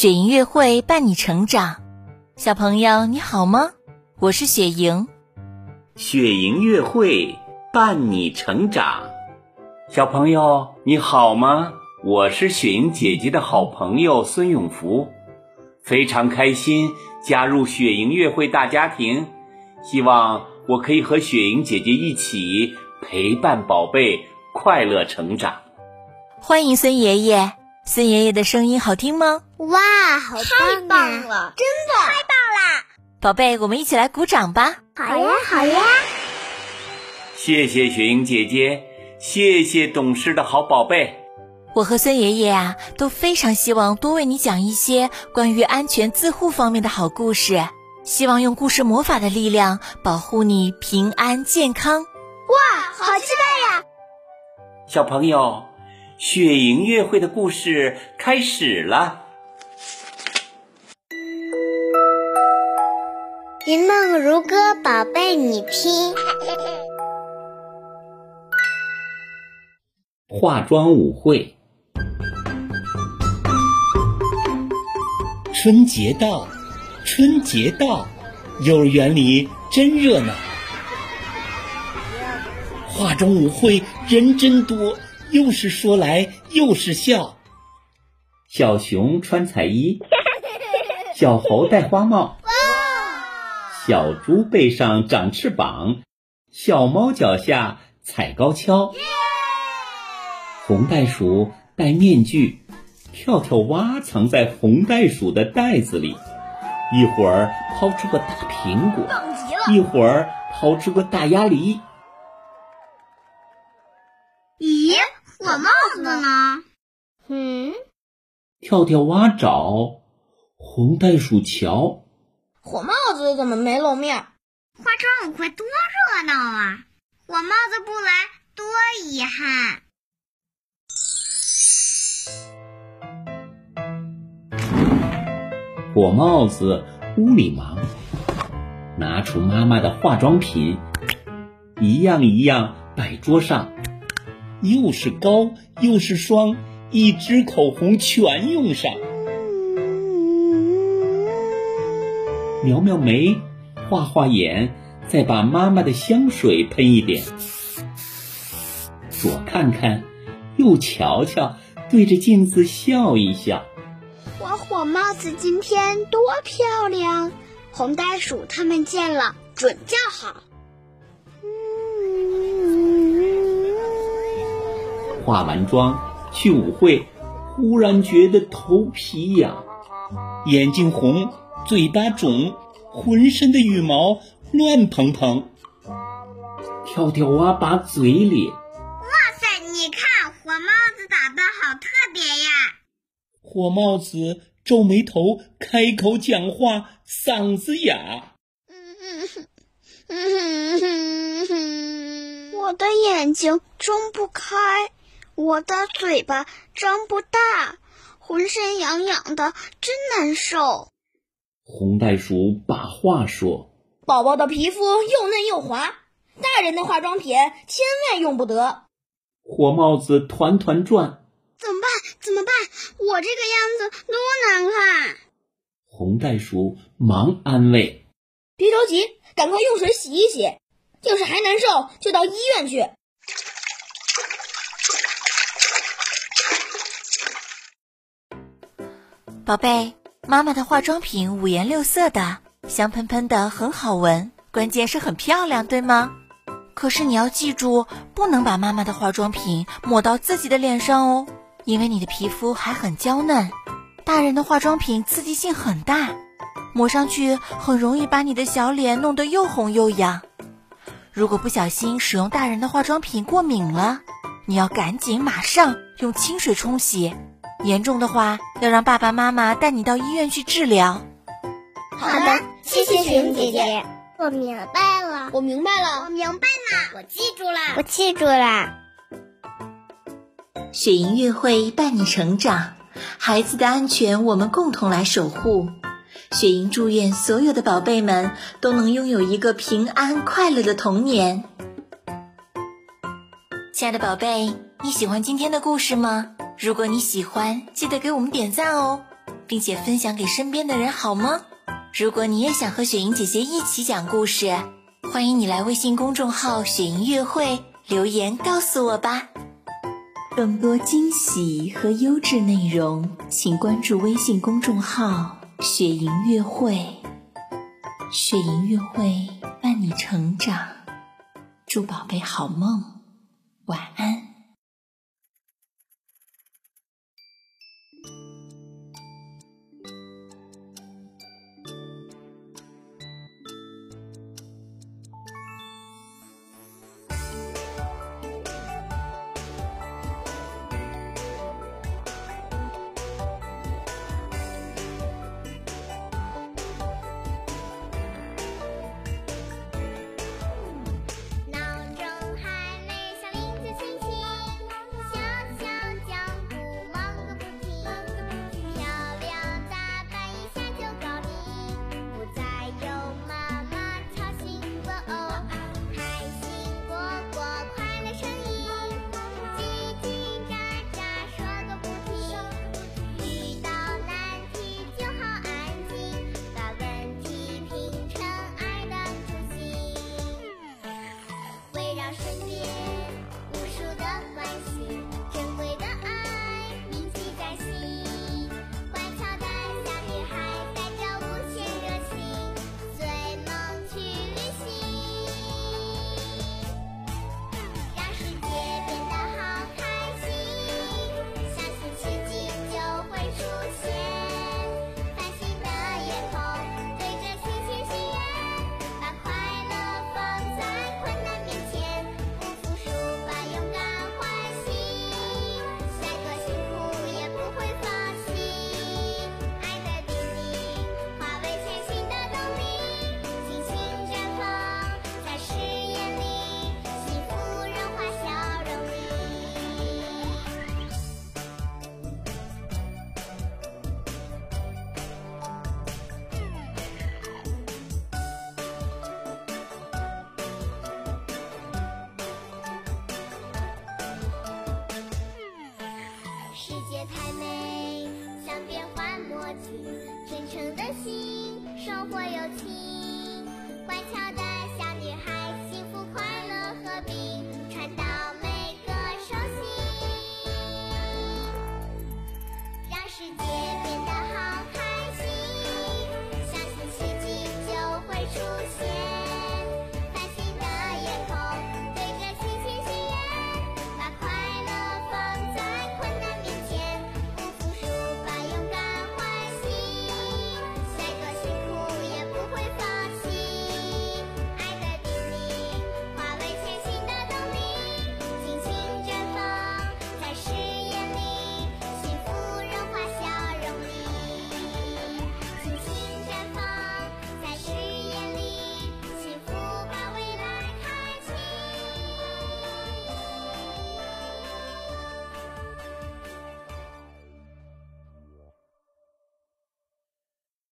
雪莹月会伴你成长，小朋友你好吗？我是雪莹。雪莹月会伴你成长，小朋友你好吗？我是雪莹姐姐的好朋友孙永福，非常开心加入雪莹月会大家庭，希望我可以和雪莹姐姐一起陪伴宝贝快乐成长。欢迎孙爷爷。孙爷爷的声音好听吗？哇，好太棒了！真的太棒啦！宝贝，我们一起来鼓掌吧！好呀，好呀！谢谢雪莹姐姐，谢谢懂事的好宝贝。我和孙爷爷啊都非常希望多为你讲一些关于安全自护方面的好故事，希望用故事魔法的力量保护你平安健康。哇，好期待呀！小朋友。雪莹月会的故事开始了。云梦如歌，宝贝，你听。化妆舞会，春节到，春节到，幼儿园里真热闹。化妆舞会人真多。又是说来又是笑，小熊穿彩衣，小猴戴花帽，小猪背上长翅膀，小猫脚下踩高跷，红袋鼠戴面具，跳跳蛙藏在红袋鼠的袋子里，一会儿抛出个大苹果，一会儿抛出个大鸭梨。跳跳蛙找，红袋鼠瞧，火帽子怎么没露面？化妆舞会多热闹啊！火帽子不来，多遗憾。火帽子屋里忙，拿出妈妈的化妆品，一样一样摆桌上。又是膏又是霜，一支口红全用上。描描眉，画画眼，再把妈妈的香水喷一点。左看看，右瞧瞧，对着镜子笑一笑。我火帽子今天多漂亮！红袋鼠他们见了准叫好。化完妆去舞会，忽然觉得头皮痒，眼睛红，嘴巴肿，浑身的羽毛乱蓬蓬。跳跳蛙把嘴咧，哇塞！你看火帽子打扮好特别呀！火帽子皱眉头，开口讲话嗓子哑。我的眼睛睁不开。我的嘴巴张不大，浑身痒痒的，真难受。红袋鼠把话说：“宝宝的皮肤又嫩又滑，大人的化妆品千万用不得。”火帽子团团转：“怎么办？怎么办？我这个样子多难看！”红袋鼠忙安慰：“别着急，赶快用水洗一洗。要是还难受，就到医院去。”宝贝，妈妈的化妆品五颜六色的，香喷喷的，很好闻，关键是很漂亮，对吗？可是你要记住，不能把妈妈的化妆品抹到自己的脸上哦，因为你的皮肤还很娇嫩。大人的化妆品刺激性很大，抹上去很容易把你的小脸弄得又红又痒。如果不小心使用大人的化妆品过敏了，你要赶紧马上用清水冲洗。严重的话，要让爸爸妈妈带你到医院去治疗。好的，谢谢雪莹姐姐，我明白了，我明白了，我明白了，我记住了，我记住了。雪莹月会伴你成长，孩子的安全我们共同来守护。雪莹祝愿所有的宝贝们都能拥有一个平安快乐的童年。亲爱的宝贝，你喜欢今天的故事吗？如果你喜欢，记得给我们点赞哦。并且分享给身边的人，好吗？如果你也想和雪莹姐姐一起讲故事，欢迎你来微信公众号“雪莹乐会”留言告诉我吧。更多惊喜和优质内容，请关注微信公众号“雪莹乐会”。雪莹乐会伴你成长，祝宝贝好梦，晚安。Yeah. 世界太美，像变幻魔镜，真诚的心，收获友情，乖巧的小女孩，幸福快乐，和平传到每个手心。让世界。